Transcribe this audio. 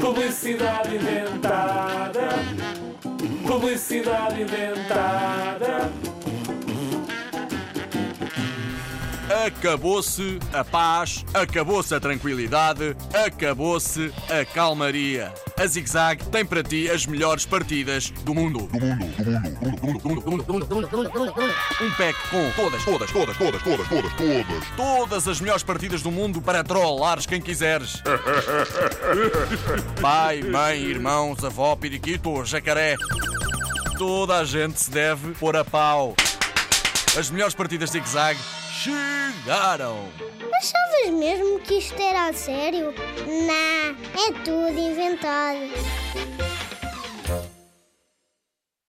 Publicidade inventada. Publicidade inventada. Acabou-se a paz, acabou-se a tranquilidade, acabou-se a calmaria. A Zig Zag tem para ti as melhores partidas do mundo. Um pack com todas, todas, todas, todas, todas, todas, todas, todas as melhores partidas do mundo para trollares quem quiseres. Pai, mãe, irmãos, avó, periquito, jacaré. Toda a gente se deve pôr a pau. As melhores partidas Zig Zag chegaram! Achavas mesmo que isto era a sério? Não, é tudo inventado.